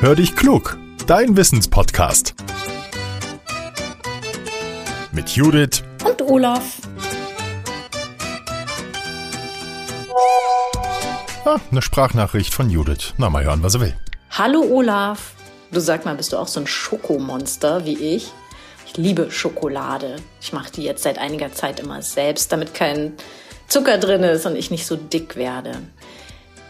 Hör dich klug, dein Wissenspodcast. Mit Judith und Olaf. Ah, eine Sprachnachricht von Judith. Na, mal hören, was er will. Hallo Olaf. Du sag mal, bist du auch so ein Schokomonster wie ich? Ich liebe Schokolade. Ich mache die jetzt seit einiger Zeit immer selbst, damit kein Zucker drin ist und ich nicht so dick werde.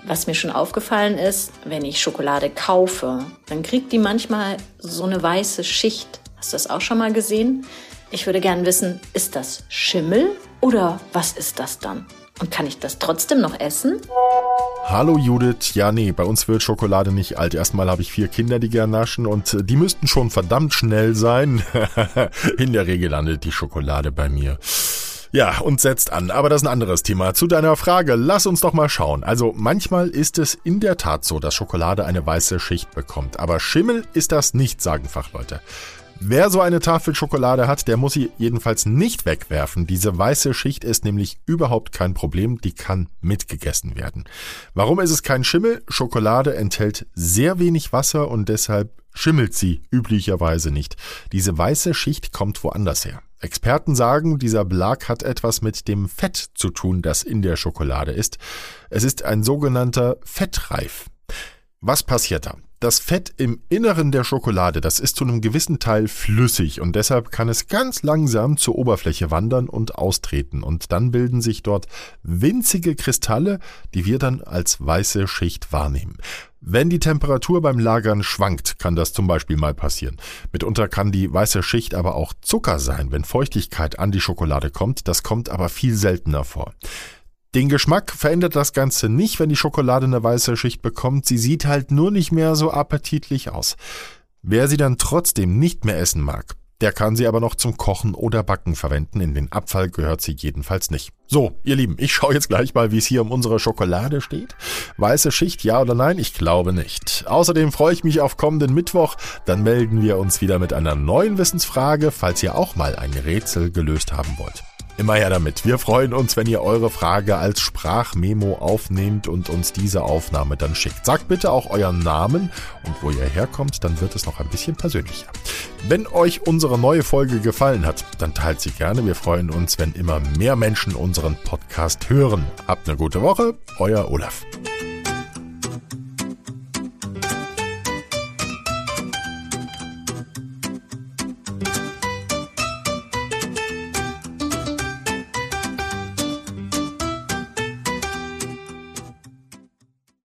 Was mir schon aufgefallen ist, wenn ich Schokolade kaufe, dann kriegt die manchmal so eine weiße Schicht. Hast du das auch schon mal gesehen? Ich würde gerne wissen, ist das Schimmel oder was ist das dann? Und kann ich das trotzdem noch essen? Hallo Judith, ja nee, bei uns wird Schokolade nicht alt. Erstmal habe ich vier Kinder, die gern naschen und äh, die müssten schon verdammt schnell sein. In der Regel landet die Schokolade bei mir. Ja, und setzt an. Aber das ist ein anderes Thema. Zu deiner Frage, lass uns doch mal schauen. Also manchmal ist es in der Tat so, dass Schokolade eine weiße Schicht bekommt. Aber Schimmel ist das nicht, sagen Fachleute. Wer so eine Tafel Schokolade hat, der muss sie jedenfalls nicht wegwerfen. Diese weiße Schicht ist nämlich überhaupt kein Problem, die kann mitgegessen werden. Warum ist es kein Schimmel? Schokolade enthält sehr wenig Wasser und deshalb schimmelt sie üblicherweise nicht. Diese weiße Schicht kommt woanders her. Experten sagen, dieser Belag hat etwas mit dem Fett zu tun, das in der Schokolade ist. Es ist ein sogenannter Fettreif. Was passiert da? Das Fett im Inneren der Schokolade, das ist zu einem gewissen Teil flüssig und deshalb kann es ganz langsam zur Oberfläche wandern und austreten und dann bilden sich dort winzige Kristalle, die wir dann als weiße Schicht wahrnehmen. Wenn die Temperatur beim Lagern schwankt, kann das zum Beispiel mal passieren. Mitunter kann die weiße Schicht aber auch Zucker sein, wenn Feuchtigkeit an die Schokolade kommt. Das kommt aber viel seltener vor. Den Geschmack verändert das Ganze nicht, wenn die Schokolade eine weiße Schicht bekommt. Sie sieht halt nur nicht mehr so appetitlich aus. Wer sie dann trotzdem nicht mehr essen mag, der kann sie aber noch zum Kochen oder Backen verwenden. In den Abfall gehört sie jedenfalls nicht. So, ihr Lieben, ich schaue jetzt gleich mal, wie es hier um unsere Schokolade steht. Weiße Schicht, ja oder nein? Ich glaube nicht. Außerdem freue ich mich auf kommenden Mittwoch. Dann melden wir uns wieder mit einer neuen Wissensfrage, falls ihr auch mal ein Rätsel gelöst haben wollt. Immer her damit. Wir freuen uns, wenn ihr eure Frage als Sprachmemo aufnehmt und uns diese Aufnahme dann schickt. Sagt bitte auch euren Namen und wo ihr herkommt, dann wird es noch ein bisschen persönlicher. Wenn euch unsere neue Folge gefallen hat, dann teilt sie gerne. Wir freuen uns, wenn immer mehr Menschen unseren Podcast hören. Habt eine gute Woche. Euer Olaf.